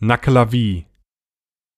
Nakalavi